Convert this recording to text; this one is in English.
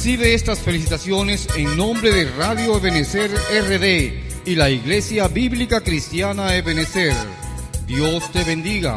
Recibe estas felicitaciones en nombre de Radio Ebenecer RD y la Iglesia Bíblica Cristiana Ebenecer. Dios te bendiga.